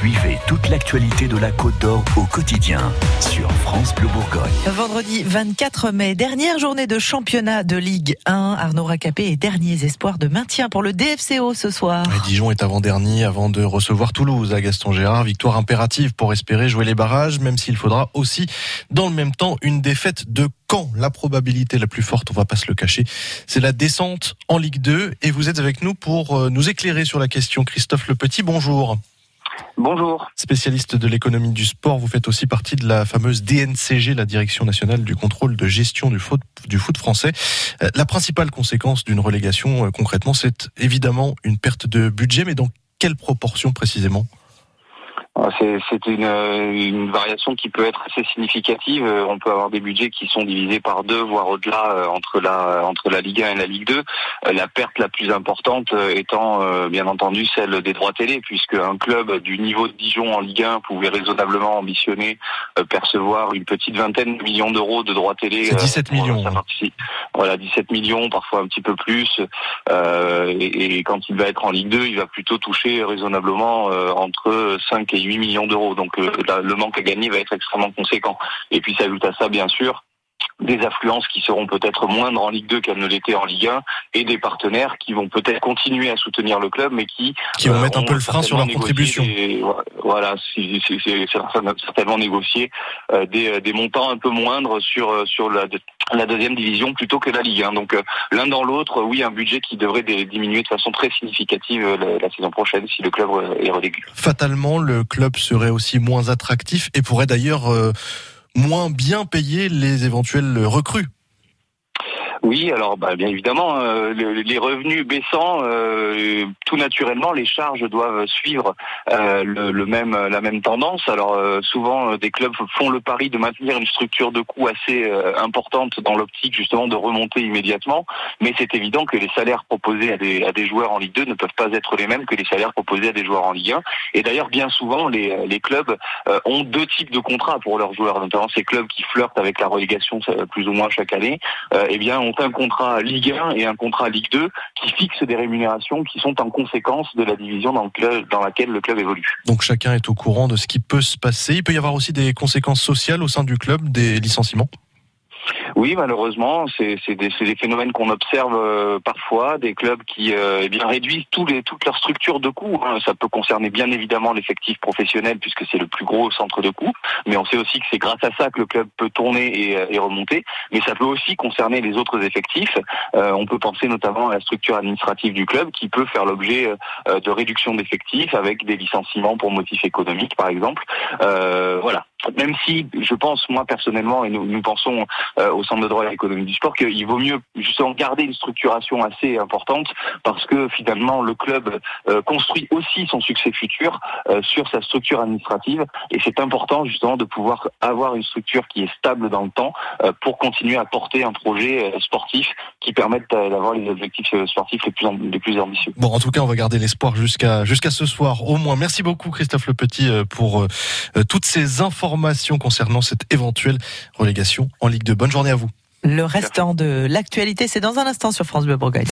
Suivez toute l'actualité de la Côte d'Or au quotidien sur France Bleu Bourgogne. Vendredi 24 mai, dernière journée de championnat de Ligue 1. Arnaud Racapé et derniers espoirs de maintien pour le DFCO ce soir. Dijon est avant-dernier avant de recevoir Toulouse à Gaston Gérard. Victoire impérative pour espérer jouer les barrages, même s'il faudra aussi, dans le même temps, une défaite de Caen. La probabilité la plus forte, on va pas se le cacher, c'est la descente en Ligue 2. Et vous êtes avec nous pour euh, nous éclairer sur la question. Christophe Le Petit, bonjour. Bonjour. Spécialiste de l'économie du sport, vous faites aussi partie de la fameuse DNCG, la Direction nationale du contrôle de gestion du foot, du foot français. Euh, la principale conséquence d'une relégation, euh, concrètement, c'est évidemment une perte de budget, mais dans quelle proportion précisément? C'est une, une, variation qui peut être assez significative. Euh, on peut avoir des budgets qui sont divisés par deux, voire au-delà, euh, entre la entre la Ligue 1 et la Ligue 2. Euh, la perte la plus importante étant, bien entendu, celle des droits télé, puisque un club du niveau de Dijon en Ligue 1 pouvait raisonnablement ambitionner percevoir une petite vingtaine de millions d'euros de droits télé. C'est 17 millions. Hein. Voilà, 17 millions, parfois un petit peu plus. et, et, quand il va être en Ligue 2, il va plutôt toucher raisonnablement entre 5 et 8 millions d'euros. Donc euh, le manque à gagner va être extrêmement conséquent. Et puis s'ajoute à ça, bien sûr, des affluences qui seront peut-être moindres en Ligue 2 qu'elles ne l'étaient en Ligue 1 et des partenaires qui vont peut-être continuer à soutenir le club mais qui qui vont mettre un peu le frein sur leur contribution. voilà, c'est certainement négocier euh, des, des montants un peu moindres sur sur la, la deuxième division plutôt que la Ligue 1. Donc euh, l'un dans l'autre, oui, un budget qui devrait diminuer de façon très significative euh, la, saison prochaine si le club est relégué. Fatalement, le club serait aussi moins attractif et pourrait d'ailleurs euh, moins bien payer les éventuels recrues. Oui, alors bah, bien évidemment, euh, les revenus baissant, euh, tout naturellement, les charges doivent suivre euh, le, même la même tendance. Alors souvent, des clubs font le pari de maintenir une structure de coûts assez importante dans l'optique justement de remonter immédiatement, mais c'est évident que les salaires proposés à des, à des joueurs en Ligue 2 ne peuvent pas être les mêmes que les salaires proposés à des joueurs en Ligue 1. Et d'ailleurs, bien souvent, les, les clubs ont deux types de contrats pour leurs joueurs, notamment ces clubs qui flirtent avec la relégation plus ou moins chaque année. eh bien, un contrat Ligue 1 et un contrat Ligue 2 qui fixent des rémunérations qui sont en conséquence de la division dans, dans laquelle le club évolue. Donc chacun est au courant de ce qui peut se passer. Il peut y avoir aussi des conséquences sociales au sein du club, des licenciements? Oui, malheureusement, c'est des, des, phénomènes qu'on observe euh, parfois, des clubs qui euh, eh bien réduisent tous les, toute leur structure de coûts. Hein. Ça peut concerner bien évidemment l'effectif professionnel puisque c'est le plus gros centre de coûts, mais on sait aussi que c'est grâce à ça que le club peut tourner et, euh, et, remonter. Mais ça peut aussi concerner les autres effectifs. Euh, on peut penser notamment à la structure administrative du club qui peut faire l'objet de réduction d'effectifs avec des licenciements pour motifs économiques, par exemple. voilà même si je pense moi personnellement et nous, nous pensons euh, au centre de droit et l'économie du sport qu'il vaut mieux justement garder une structuration assez importante parce que finalement le club euh, construit aussi son succès futur euh, sur sa structure administrative et c'est important justement de pouvoir avoir une structure qui est stable dans le temps pour continuer à porter un projet sportif qui permette d'avoir les objectifs sportifs les plus, les plus ambitieux. Bon en tout cas on va garder l'espoir jusqu'à jusqu'à ce soir au moins. Merci beaucoup Christophe Le Petit pour toutes ces informations informations concernant cette éventuelle relégation en Ligue 2. Bonne journée à vous. Le restant de l'actualité, c'est dans un instant sur France Bleu Bourgogne.